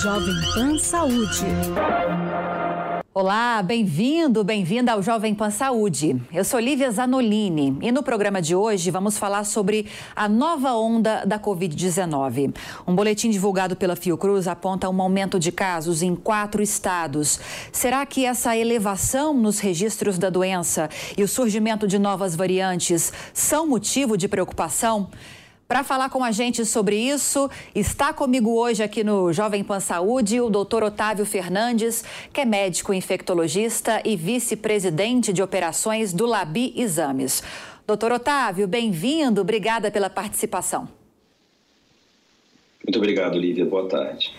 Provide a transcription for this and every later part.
Jovem Pan Saúde. Olá, bem-vindo, bem-vinda ao Jovem Pan Saúde. Eu sou Lívia Zanolini e no programa de hoje vamos falar sobre a nova onda da Covid-19. Um boletim divulgado pela Fiocruz aponta um aumento de casos em quatro estados. Será que essa elevação nos registros da doença e o surgimento de novas variantes são motivo de preocupação? Para falar com a gente sobre isso, está comigo hoje aqui no Jovem Pan Saúde o doutor Otávio Fernandes, que é médico infectologista e vice-presidente de operações do Labi Exames. Doutor Otávio, bem-vindo, obrigada pela participação. Muito obrigado, Lívia. Boa tarde.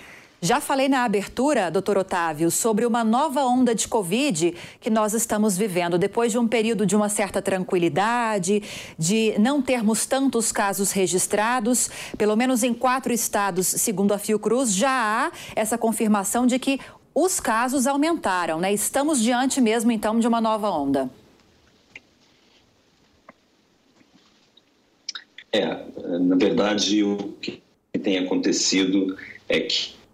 Já falei na abertura, doutor Otávio, sobre uma nova onda de Covid que nós estamos vivendo. Depois de um período de uma certa tranquilidade, de não termos tantos casos registrados, pelo menos em quatro estados, segundo a Fiocruz, já há essa confirmação de que os casos aumentaram, né? Estamos diante mesmo, então, de uma nova onda. É, na verdade, o que tem acontecido é que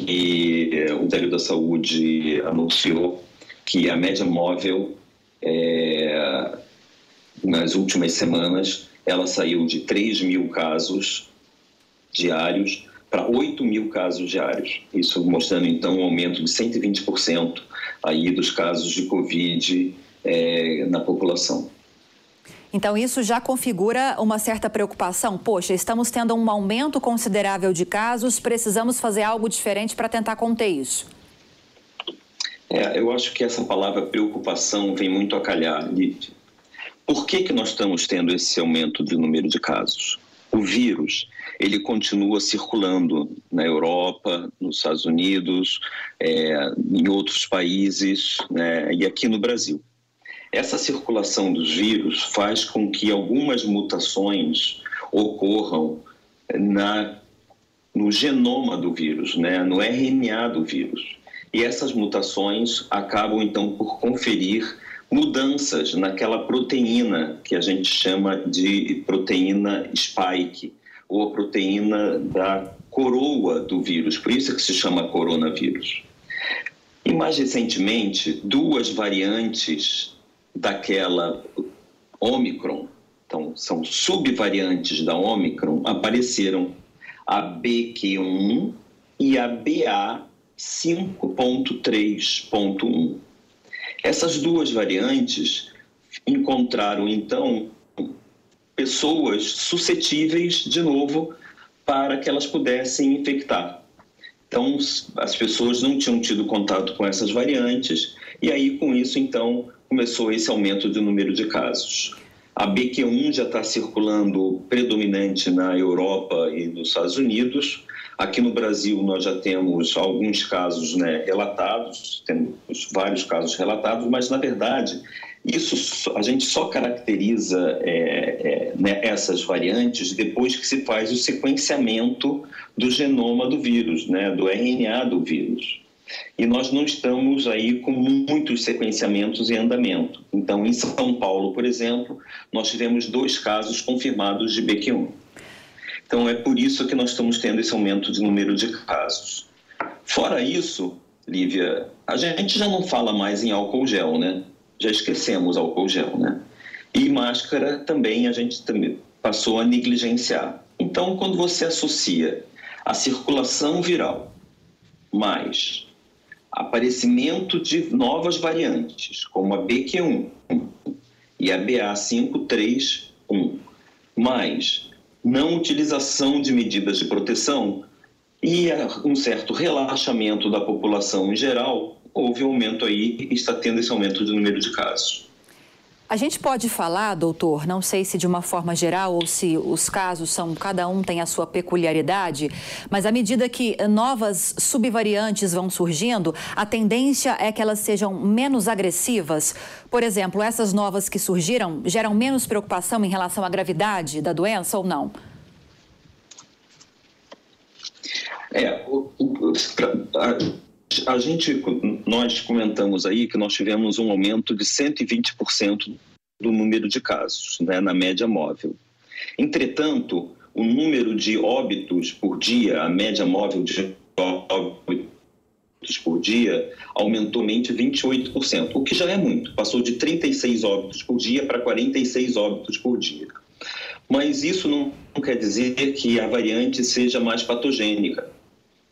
que é, o Ministério da Saúde anunciou que a média móvel é, nas últimas semanas ela saiu de 3 mil casos diários para 8 mil casos diários. Isso mostrando então um aumento de 120% aí dos casos de Covid é, na população. Então, isso já configura uma certa preocupação. Poxa, estamos tendo um aumento considerável de casos, precisamos fazer algo diferente para tentar conter isso. É, eu acho que essa palavra preocupação vem muito a calhar, Lívia. Por que, que nós estamos tendo esse aumento de número de casos? O vírus, ele continua circulando na Europa, nos Estados Unidos, é, em outros países né, e aqui no Brasil. Essa circulação dos vírus faz com que algumas mutações ocorram na, no genoma do vírus, né, no RNA do vírus. E essas mutações acabam então por conferir mudanças naquela proteína que a gente chama de proteína spike, ou a proteína da coroa do vírus, por isso é que se chama coronavírus. E mais recentemente, duas variantes daquela Omicron, então são subvariantes da Omicron, apareceram a BQ1 e a BA5.3.1. Essas duas variantes encontraram então pessoas suscetíveis de novo para que elas pudessem infectar. Então, as pessoas não tinham tido contato com essas variantes, e aí, com isso, então, começou esse aumento do número de casos. A BQ1 já está circulando predominante na Europa e nos Estados Unidos. Aqui no Brasil nós já temos alguns casos né, relatados, temos vários casos relatados, mas na verdade isso a gente só caracteriza é, é, né, essas variantes depois que se faz o sequenciamento do genoma do vírus, né, do RNA do vírus. E nós não estamos aí com muitos sequenciamentos em andamento. Então, em São Paulo, por exemplo, nós tivemos dois casos confirmados de BQ1. Então, é por isso que nós estamos tendo esse aumento de número de casos. Fora isso, Lívia, a gente já não fala mais em álcool gel, né? Já esquecemos álcool gel, né? E máscara também a gente também passou a negligenciar. Então, quando você associa a circulação viral mais aparecimento de novas variantes, como a BQ1 e a BA531, mais não utilização de medidas de proteção e um certo relaxamento da população em geral, houve um aumento aí e está tendo esse aumento de número de casos. A gente pode falar, doutor, não sei se de uma forma geral ou se os casos são, cada um tem a sua peculiaridade, mas à medida que novas subvariantes vão surgindo, a tendência é que elas sejam menos agressivas. Por exemplo, essas novas que surgiram geram menos preocupação em relação à gravidade da doença ou não? É, a, a gente, nós comentamos aí que nós tivemos um aumento de 120% do número de casos, né, na média móvel. Entretanto, o número de óbitos por dia, a média móvel de óbitos por dia, aumentou mente 28%, o que já é muito. Passou de 36 óbitos por dia para 46 óbitos por dia. Mas isso não quer dizer que a variante seja mais patogênica.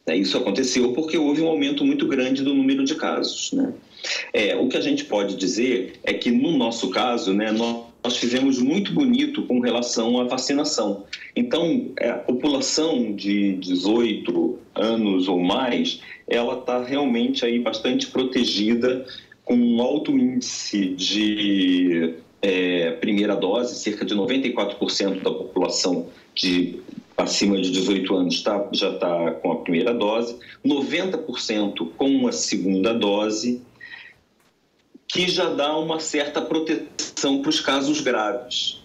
Né? Isso aconteceu porque houve um aumento muito grande do número de casos. Né? É, o que a gente pode dizer é que, no nosso caso, né, nós, fizemos muito bonito com relação à vacinação. Então, é, a população de 18 anos ou mais, ela está realmente aí bastante protegida com um alto índice de é, primeira dose, cerca de 94% da população de acima de 18 anos tá, já está com a primeira dose, 90% com a segunda dose, que já dá uma certa proteção para os casos graves.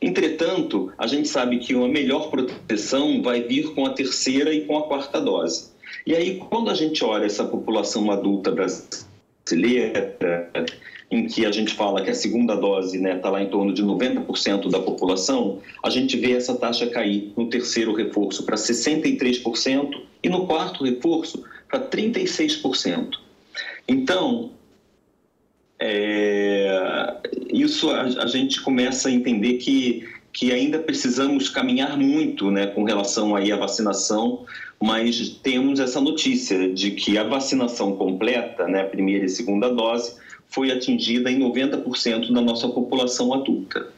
Entretanto, a gente sabe que uma melhor proteção vai vir com a terceira e com a quarta dose. E aí, quando a gente olha essa população adulta brasileira, em que a gente fala que a segunda dose está né, tá lá em torno de 90% da população, a gente vê essa taxa cair no terceiro reforço para 63% e no quarto reforço para 36%. Então, é, isso a, a, gente começa a entender que, que ainda precisamos caminhar muito né, com relação aí à vacinação, mas temos essa notícia de que a vacinação completa, né, primeira e segunda dose, foi atingida em 90% da nossa população adulta.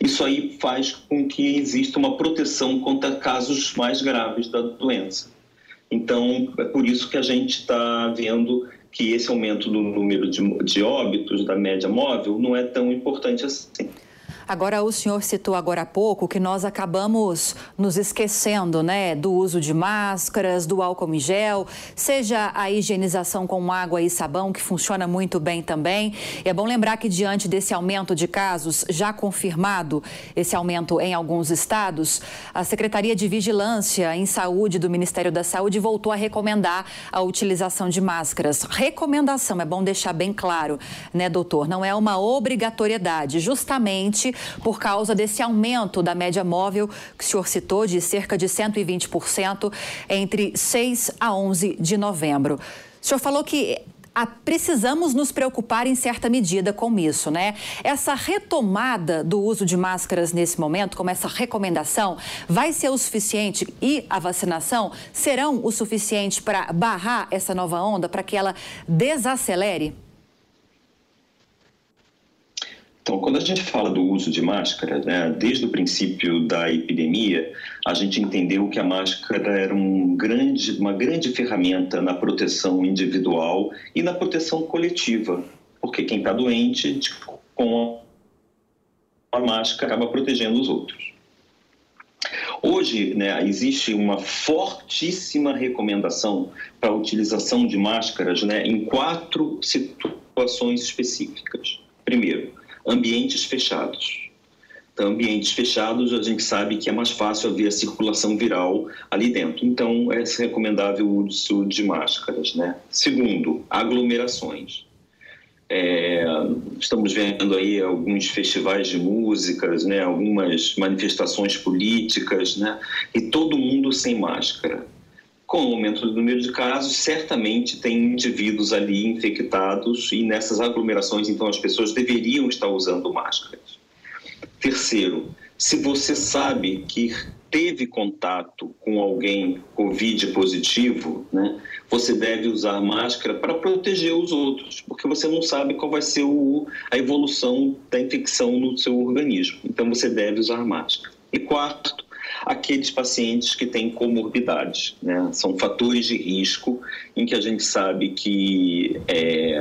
Isso aí faz com que exista uma proteção contra casos mais graves da doença. Então, é por isso que a gente está vendo que esse aumento do número de, de óbitos da média móvel não é tão importante assim. Agora, o senhor citou agora há pouco que nós acabamos nos esquecendo, né, do uso de máscaras, do álcool em gel, seja a higienização com água e sabão, que funciona muito bem também. E é bom lembrar que, diante desse aumento de casos, já confirmado esse aumento em alguns estados, a Secretaria de Vigilância em Saúde do Ministério da Saúde voltou a recomendar a utilização de máscaras. Recomendação, é bom deixar bem claro, né, doutor? Não é uma obrigatoriedade, justamente por causa desse aumento da média móvel que o senhor citou de cerca de 120% entre 6 a 11 de novembro. O senhor falou que ah, precisamos nos preocupar em certa medida com isso, né? Essa retomada do uso de máscaras nesse momento, como essa recomendação, vai ser o suficiente e a vacinação serão o suficiente para barrar essa nova onda, para que ela desacelere? Então, quando a gente fala do uso de máscara, né, desde o princípio da epidemia, a gente entendeu que a máscara era um grande, uma grande ferramenta na proteção individual e na proteção coletiva, porque quem está doente, com a máscara, acaba protegendo os outros. Hoje, né, existe uma fortíssima recomendação para a utilização de máscaras né, em quatro situações específicas. Primeiro, ambientes fechados. Então, ambientes fechados, a gente sabe que é mais fácil haver a circulação viral ali dentro. Então, é recomendável o uso de máscaras. Né? Segundo, aglomerações. É, estamos vendo aí alguns festivais de músicas, né, algumas manifestações políticas, né, e todo mundo sem máscara com o aumento do número de casos, certamente tem indivíduos ali infectados e nessas aglomerações, então, as pessoas deveriam estar usando máscaras. Terceiro, se você sabe que teve contato com alguém Covid positivo, né, você deve usar máscara para proteger os outros, porque você não sabe qual vai ser o, a evolução da infecção no seu organismo. Então, você deve usar máscara. E quarto, aqueles pacientes que têm comorbidades. Né? São fatores de risco em que a gente sabe que é,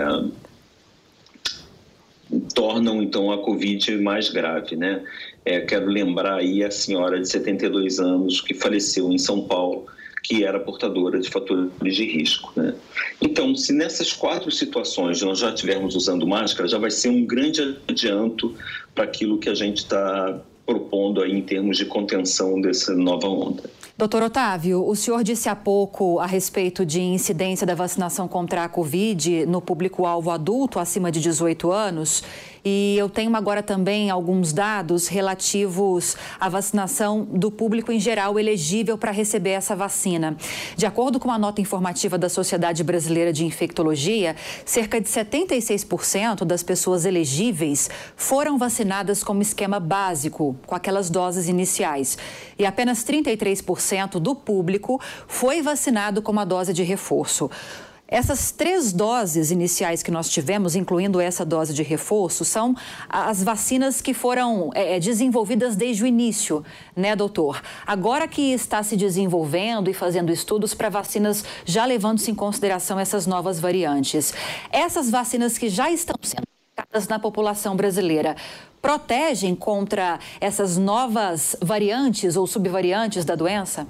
tornam então a Covid mais grave, né? É, quero lembrar aí a senhora de 72 anos que faleceu em São Paulo, que era portadora de fatores de risco, né? Então, se nessas quatro situações nós já estivermos usando máscara, já vai ser um grande adianto para aquilo que a gente está propondo aí em termos de contenção dessa nova onda. Doutor Otávio, o senhor disse há pouco a respeito de incidência da vacinação contra a Covid no público-alvo adulto acima de 18 anos E eu tenho agora também alguns dados relativos à vacinação do público em geral elegível para receber essa vacina. De acordo com a nota informativa da Sociedade Brasileira de Infectologia, cerca de 76% das pessoas elegíveis foram vacinadas como esquema básico, com aquelas doses iniciais. E apenas 33% do público foi vacinado com uma dose de reforço. Essas três doses iniciais que nós tivemos, incluindo essa dose de reforço, são as vacinas que foram é, é, desenvolvidas desde o início, né, doutor? Agora que está se desenvolvendo e fazendo estudos para vacinas já levando-se em consideração essas novas variantes. Essas vacinas que já estão sendo aplicadas na população brasileira protegem contra essas novas variantes ou subvariantes da doença?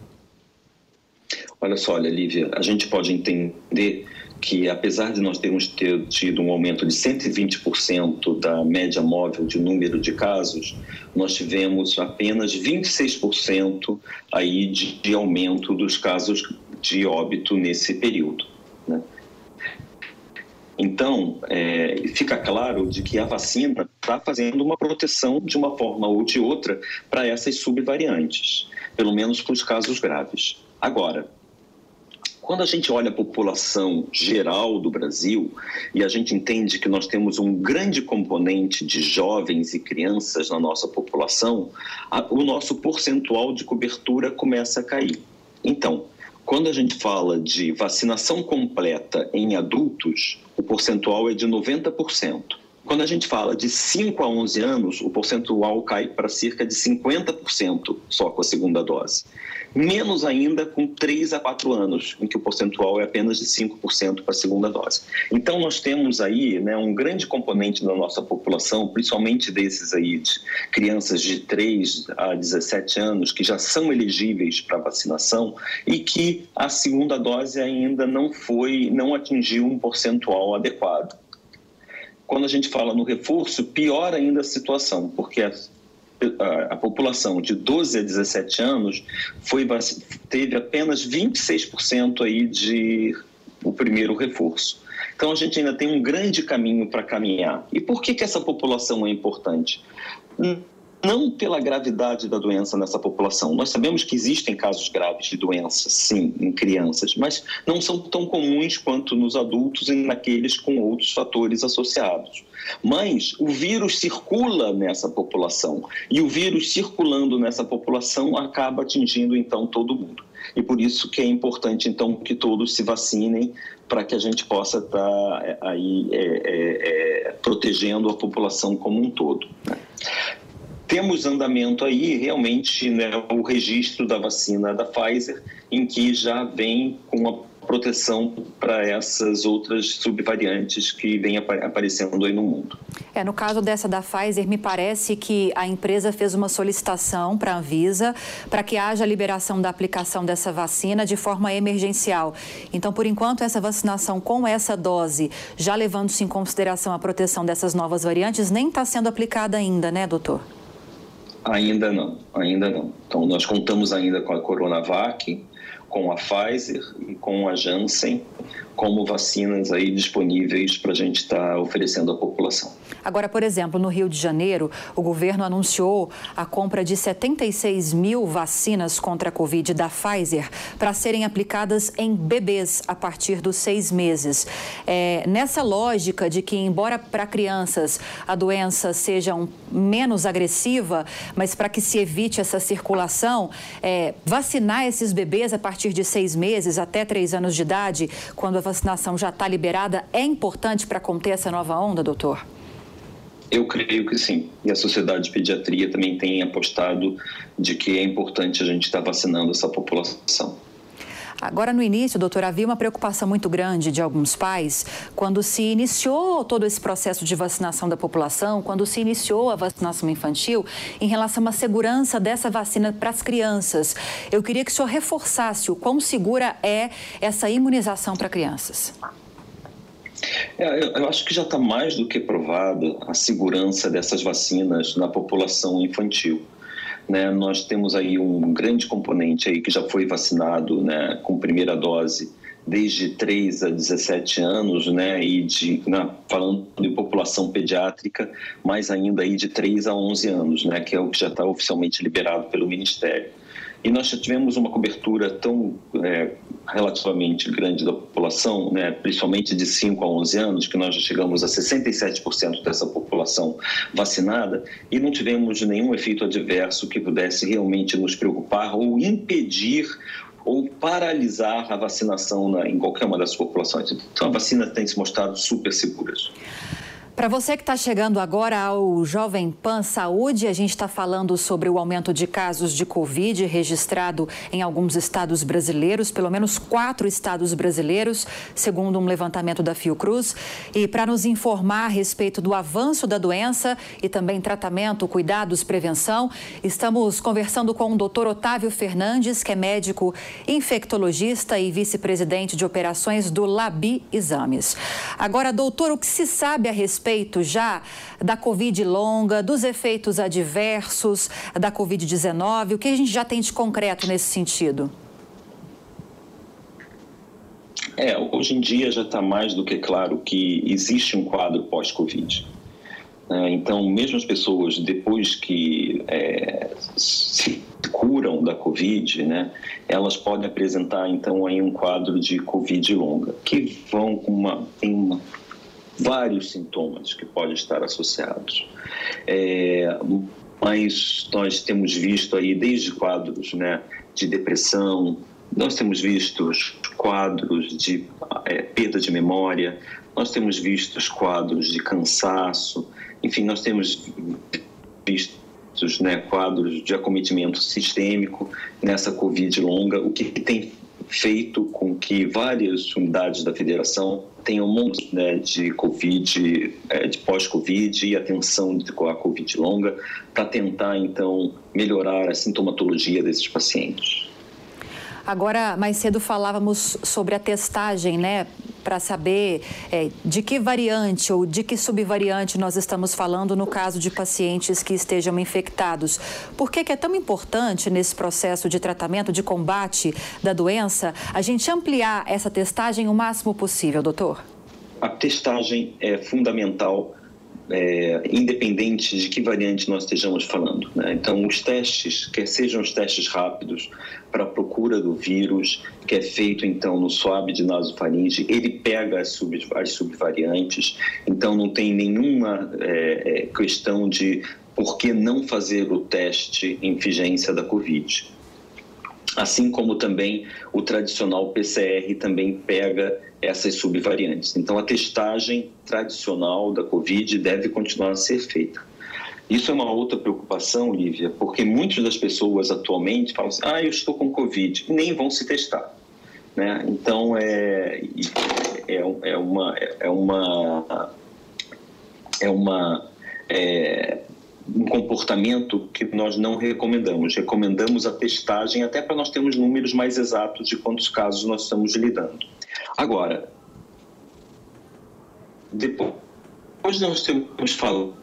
Olha só, olha, Lívia, a gente pode entender que apesar de nós termos ter tido um aumento de 120% da média móvel de número de casos, nós tivemos apenas 26% aí de, de, aumento dos casos de óbito nesse período. Né? Então, é, fica claro de que a vacina está fazendo uma proteção de uma forma ou de outra para essas subvariantes, pelo menos para os casos graves. Agora, quando a gente olha a população geral do Brasil e a gente entende que nós temos um grande componente de jovens e crianças na nossa população, a, o nosso percentual de cobertura começa a cair. Então, quando a gente fala de vacinação completa em adultos, o percentual é de 90%. Quando a gente fala de 5 a 11 anos, o percentual cai para cerca de 50% só com a segunda dose. Menos ainda com 3 a 4 anos, em que o percentual é apenas de 5% para a segunda dose. Então, nós temos aí né, um grande componente da nossa população, principalmente desses aí, de crianças de 3 a 17 anos, que já são elegíveis para vacinação e que a segunda dose ainda não foi, não atingiu um percentual adequado. Quando a gente fala no reforço, pior ainda a situação, porque a, população de 12 a 17 anos foi, teve apenas 26% aí de o primeiro reforço. Então a gente ainda tem um grande caminho para caminhar. E por que, que essa população é importante? Não pela gravidade da doença nessa população. Nós sabemos que existem casos graves de doença, sim, em crianças, mas não são tão comuns quanto nos adultos e naqueles com outros fatores associados. Mas o vírus circula nessa população e o vírus circulando nessa população acaba atingindo então todo mundo. E por isso que é importante então que todos se vacinem para que a gente possa estar tá, aí é, é, é, protegendo a população como um todo. Né? Temos andamento aí realmente né, o registro da vacina da Pfizer, em que já vem com uma proteção para essas outras subvariantes que vêm aparecendo aí no mundo. É, no caso dessa da Pfizer, me parece que a empresa fez uma solicitação para a Anvisa para que haja liberação da aplicação dessa vacina de forma emergencial. Então, por enquanto, essa vacinação com essa dose, já levando-se em consideração a proteção dessas novas variantes, nem está sendo aplicada ainda, né, doutor? Ainda não, ainda não. Então, nós contamos ainda com a Coronavac, com a Pfizer e com a Janssen como vacinas aí disponíveis para a gente estar tá oferecendo à população. Agora, por exemplo, no Rio de Janeiro, o governo anunciou a compra de 76 mil vacinas contra a Covid da Pfizer para serem aplicadas em bebês a partir dos seis meses. É, nessa lógica de que, embora para crianças a doença seja um, menos agressiva, mas para que se evite essa circulação, é, vacinar esses bebês a partir de seis meses até três anos de idade, quando a vacinação já está liberada, é importante para conter essa nova onda, doutor? Eu creio que sim. E a Sociedade de Pediatria também tem apostado de que é importante a gente estar vacinando essa população. Agora, no início, doutor, havia uma preocupação muito grande de alguns pais quando se iniciou todo esse processo de vacinação da população, quando se iniciou a vacinação infantil, em relação à segurança dessa vacina para as crianças. Eu queria que o senhor reforçasse o quão segura é essa imunização para crianças. É, eu acho que já está mais do que provado a segurança dessas vacinas na população infantil. Né? Nós temos aí um grande componente aí que já foi vacinado né, com primeira dose desde 3 a 17 anos, né, e de, falando de população pediátrica, mais ainda aí de 3 a 11 anos, né, que é o que já está oficialmente liberado pelo Ministério. E nós já tivemos uma cobertura tão é, relativamente grande da população, né, principalmente de 5 a 11 anos, que nós já chegamos a 67% dessa população vacinada e não tivemos nenhum efeito adverso que pudesse realmente nos preocupar ou impedir ou paralisar a vacinação na, em qualquer uma das populações. Então, a vacina tem se mostrado super segura. Para você que está chegando agora ao Jovem Pan Saúde, a gente está falando sobre o aumento de casos de Covid registrado em alguns estados brasileiros, pelo menos quatro estados brasileiros, segundo um levantamento da Fiocruz. E para nos informar a respeito do avanço da doença e também tratamento, cuidados, prevenção, estamos conversando com o doutor Otávio Fernandes, que é médico infectologista e vice-presidente de operações do Labi Exames. Agora, doutor, o que se sabe a respeito respeito já da Covid longa, dos efeitos adversos da Covid-19? O que a gente já tem de concreto nesse sentido? É, hoje em dia já está mais do que claro que existe um quadro pós-Covid. É, então, mesmo as pessoas, depois que é, se curam da Covid, né, elas podem apresentar, então, aí um quadro de Covid longa, que vão com uma, uma vários sintomas que podem estar associados. É, mas nós temos visto aí desde quadros né, de depressão, nós temos visto quadros de é, perda de memória, nós temos visto quadros de cansaço, enfim, nós temos visto né, quadros de acometimento sistêmico nessa Covid longa, o que tem feito com que várias unidades da federação tenham um monte né, de Covid, é, de pós-Covid e atenção com a Covid longa, para tentar, então, melhorar a sintomatologia desses pacientes. Agora, mais cedo falávamos sobre a testagem, né? Para saber é, de que variante ou de que subvariante nós estamos falando no caso de pacientes que estejam infectados. Por que, que é tão importante nesse processo de tratamento, de combate da doença, a gente ampliar essa testagem o máximo possível, doutor? A testagem é fundamental é, independente de que variante nós estejamos falando. Né? Então, os testes, quer sejam os testes rápidos para a procura do vírus, que é feito então no swab de nasofaringe, ele pega as, sub, as subvariantes, então não tem nenhuma é, é, questão de por que não fazer o teste em vigência da Covid. Assim como também o tradicional PCR também pega essas subvariantes. Então, a testagem tradicional da Covid deve continuar a ser feita. Isso é uma outra preocupação, Lívia, porque muitas das pessoas atualmente falam assim: ah, eu estou com Covid, e nem vão se testar. Né? Então, é, é, é uma. É uma, é uma é, um comportamento que nós não recomendamos. Recomendamos a testagem até para nós termos números mais exatos de quantos casos nós estamos lidando. Agora, depois nós temos falado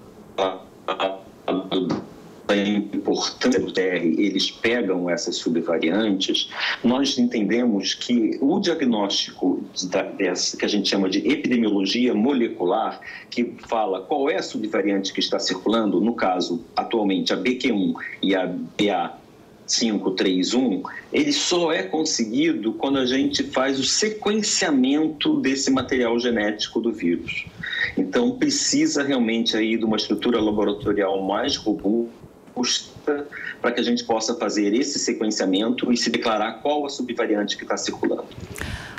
da importância do TR, eles pegam essas subvariantes, nós entendemos que o diagnóstico da, dessa, que a gente chama de epidemiologia molecular, que fala qual é a subvariante que está circulando, no caso, atualmente, a BQ1 e a BA 531, ele só é conseguido quando a gente faz o sequenciamento desse material genético do vírus. Então precisa realmente aí de uma estrutura laboratorial mais robusta para que a gente possa fazer esse sequenciamento e se declarar qual a subvariante que está circulando.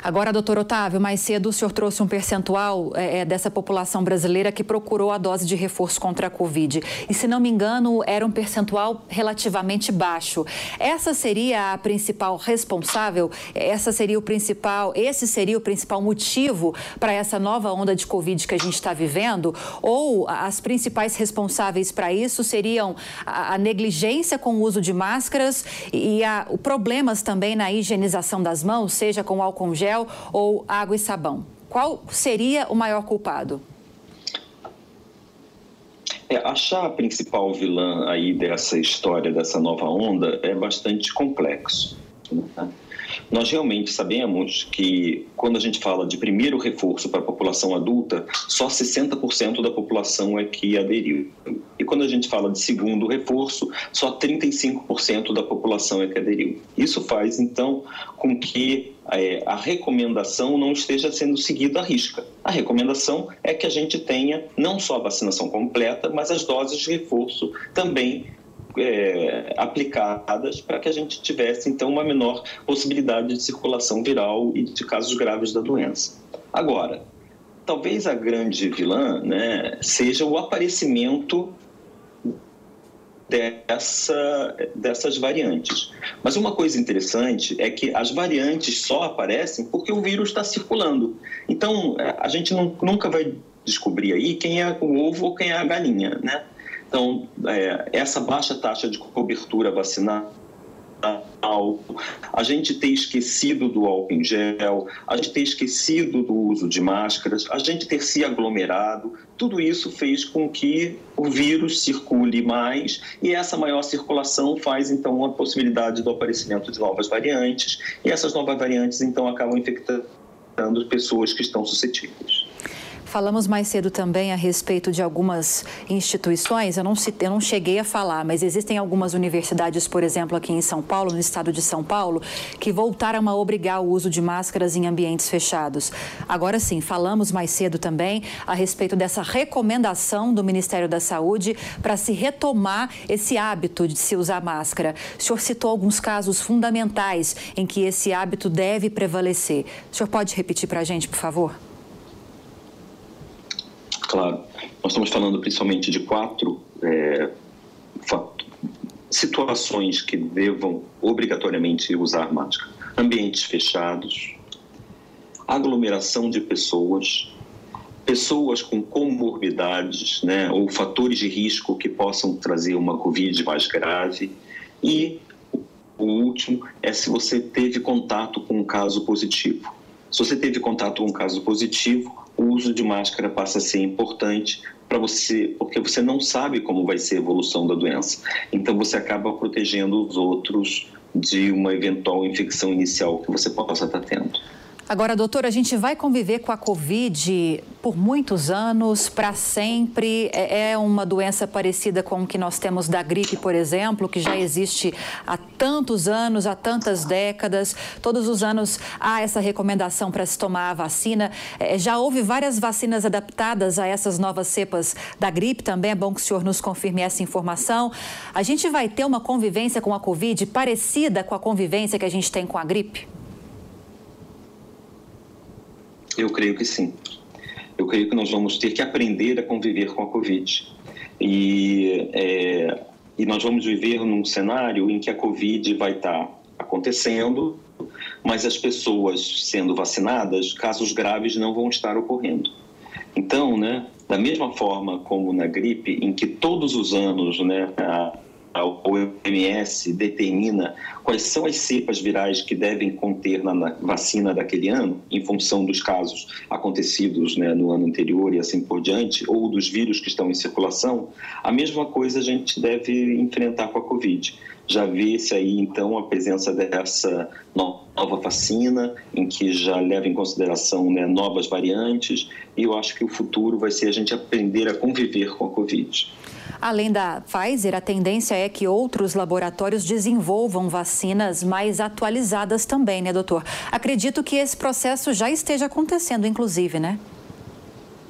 Agora, doutor Otávio, mais cedo o senhor trouxe um percentual é, é, dessa população brasileira que procurou a dose de reforço contra a Covid. E, se não me engano, era um percentual relativamente baixo. Essa seria a principal responsável? Essa seria o principal, esse seria o principal motivo para essa nova onda de Covid que a gente está vivendo? Ou as principais responsáveis para isso seriam a, a, negligência com o uso de máscaras e a, problemas também na higienização das mãos, seja com álcool gel gel ou água e sabão. Qual seria o maior culpado? É, achar a principal vilã aí dessa história, dessa nova onda, é bastante complexo. Né? Nós realmente sabemos que quando a gente fala de primeiro reforço para a população adulta, só 60% da população é que aderiu. E quando a gente fala de segundo reforço, só 35% da população é que aderiu. Isso faz, então, com que é, a recomendação não esteja sendo seguida à risca. A recomendação é que a gente tenha não só a vacinação completa, mas as doses de reforço também é, aplicadas para que a gente tivesse, então, uma menor possibilidade de circulação viral e de casos graves da doença. Agora, talvez a grande vilã né, seja o aparecimento dessa, dessas variantes. Mas uma coisa interessante é que as variantes só aparecem porque o vírus está circulando. Então, a gente não, nunca vai descobrir aí quem é o ovo ou quem é a galinha, né? Então, é, essa baixa taxa de cobertura vacinal, a gente ter esquecido do álcool em gel, a gente ter esquecido do uso de máscaras, a gente ter se aglomerado, tudo isso fez com que o vírus circule mais e essa maior circulação faz então a possibilidade do aparecimento de novas variantes e essas novas variantes então acabam infectando pessoas que estão suscetíveis. Falamos mais cedo também a respeito de algumas instituições, eu não, citei, eu não cheguei a falar, mas existem algumas universidades, por exemplo, aqui em São Paulo, no estado de São Paulo, que voltaram a obrigar o uso de máscaras em ambientes fechados. Agora sim, falamos mais cedo também a respeito dessa recomendação do Ministério da Saúde para se retomar esse hábito de se usar máscara. O senhor citou alguns casos fundamentais em que esse hábito deve prevalecer. O senhor pode repetir para a gente, por favor? Claro. Nós estamos falando principalmente de quatro é, situações que devam obrigatoriamente usar máscara: ambientes fechados, aglomeração de pessoas, pessoas com comorbidades, né, ou fatores de risco que possam trazer uma Covid mais grave e o último é se você teve contato com um caso positivo. Se você teve contato com um caso positivo, o uso de máscara passa a ser importante para você, porque você não sabe como vai ser a evolução da doença. Então você acaba protegendo os outros de uma eventual infecção inicial que você possa estar tendo. Agora, doutora, a gente vai conviver com a Covid por muitos anos, para sempre. É, é uma doença parecida com o que nós temos da gripe, por exemplo, que já existe há tantos anos, há tantas décadas. Todos os anos há essa recomendação para se tomar a vacina. É, já houve várias vacinas adaptadas a essas novas cepas da gripe também. É bom que o senhor nos confirme essa informação. A gente vai ter uma convivência com a Covid parecida com a convivência que a gente tem com a gripe? Eu creio que sim. Eu creio que nós vamos ter que aprender a conviver com a Covid. E, é, e nós vamos viver num cenário em que a Covid vai estar acontecendo, mas as pessoas sendo vacinadas, casos graves não vão estar ocorrendo. Então, né, da mesma forma como na gripe, em que todos os anos né, a, a OMS determina quais são as cepas virais que devem conter na, vacina daquele ano, em função dos casos acontecidos né, no ano anterior e assim por diante, ou dos vírus que estão em circulação, a mesma coisa a gente deve enfrentar com a Covid. Já vê-se aí, então, a presença dessa nova vacina, em que já leva em consideração né, novas variantes, e eu acho que o futuro vai ser a gente aprender a conviver com a Covid. Além da Pfizer, a tendência é que outros laboratórios desenvolvam vacinas mais atualizadas também, né, doutor? Acredito que esse processo já esteja acontecendo, inclusive, né?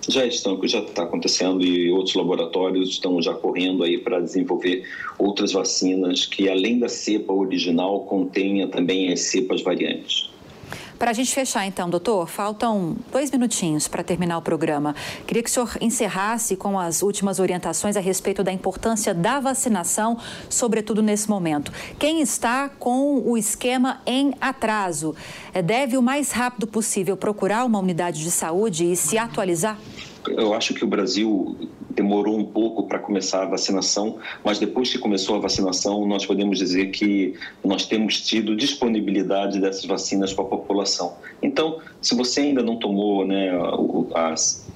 Já estão, já está acontecendo e outros laboratórios estão já correndo aí para desenvolver outras vacinas que, além da cepa original, contenha também as cepas variantes. Para a gente fechar, então, doutor, faltam dois minutinhos para terminar o programa. Queria que o senhor encerrasse com as últimas orientações a respeito da importância da vacinação, sobretudo nesse momento. Quem está com o esquema em atraso eh, deve, o mais rápido possível, procurar uma unidade de saúde e se atualizar? Eu acho que o Brasil demorou um pouco para começar a vacinação, mas depois que começou a vacinação, nós podemos dizer que nós temos tido disponibilidade dessas vacinas para a população. Então, se você ainda não tomou né, as,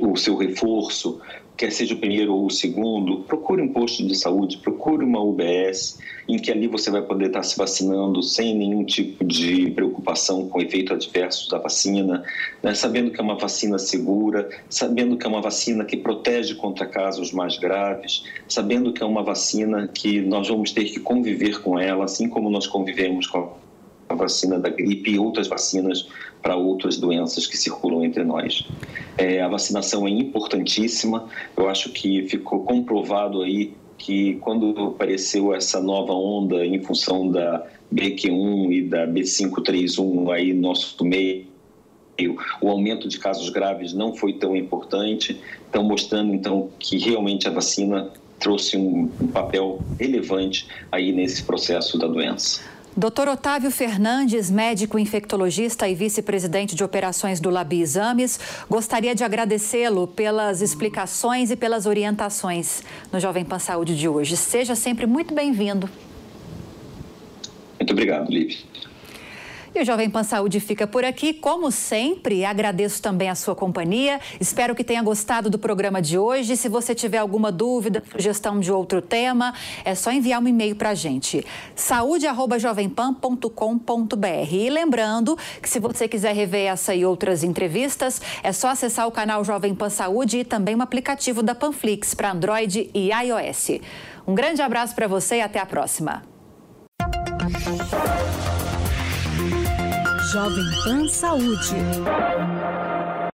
o seu reforço, quer seja o primeiro ou o segundo, procure um posto de saúde, procure uma UBS, em que ali você vai poder estar se vacinando sem nenhum tipo de preocupação com efeitos adversos da vacina, né? sabendo que é uma vacina segura, sabendo que é uma vacina que protege contra casos mais graves, sabendo que é uma vacina que nós vamos ter que conviver com ela, assim como nós convivemos com a vacina da gripe e outras vacinas para outras doenças que circulam entre nós. É, a vacinação é importantíssima, eu acho que ficou comprovado aí que quando apareceu essa nova onda em função da BQ1 e da B531 aí no nosso meio, o aumento de casos graves não foi tão importante, estão mostrando então que realmente a vacina trouxe um, papel relevante aí nesse processo da doença. Dr. Otávio Fernandes, médico infectologista e vice-presidente de operações do Labi Exames, gostaria de agradecê-lo pelas explicações e pelas orientações no Jovem Pan Saúde de hoje. Seja sempre muito bem-vindo. Muito obrigado, Lívia. O Jovem Pan Saúde fica por aqui. Como sempre, agradeço também a sua companhia. Espero que tenha gostado do programa de hoje. Se você tiver alguma dúvida, sugestão de outro tema, é só enviar um e-mail para a gente. saúde.jovempan.com.br. E lembrando que se você quiser rever essa e outras entrevistas, é só acessar o canal Jovem Pan Saúde e também o aplicativo da Panflix para Android e iOS. Um grande abraço para você e até a próxima. Jovem Pan Saúde.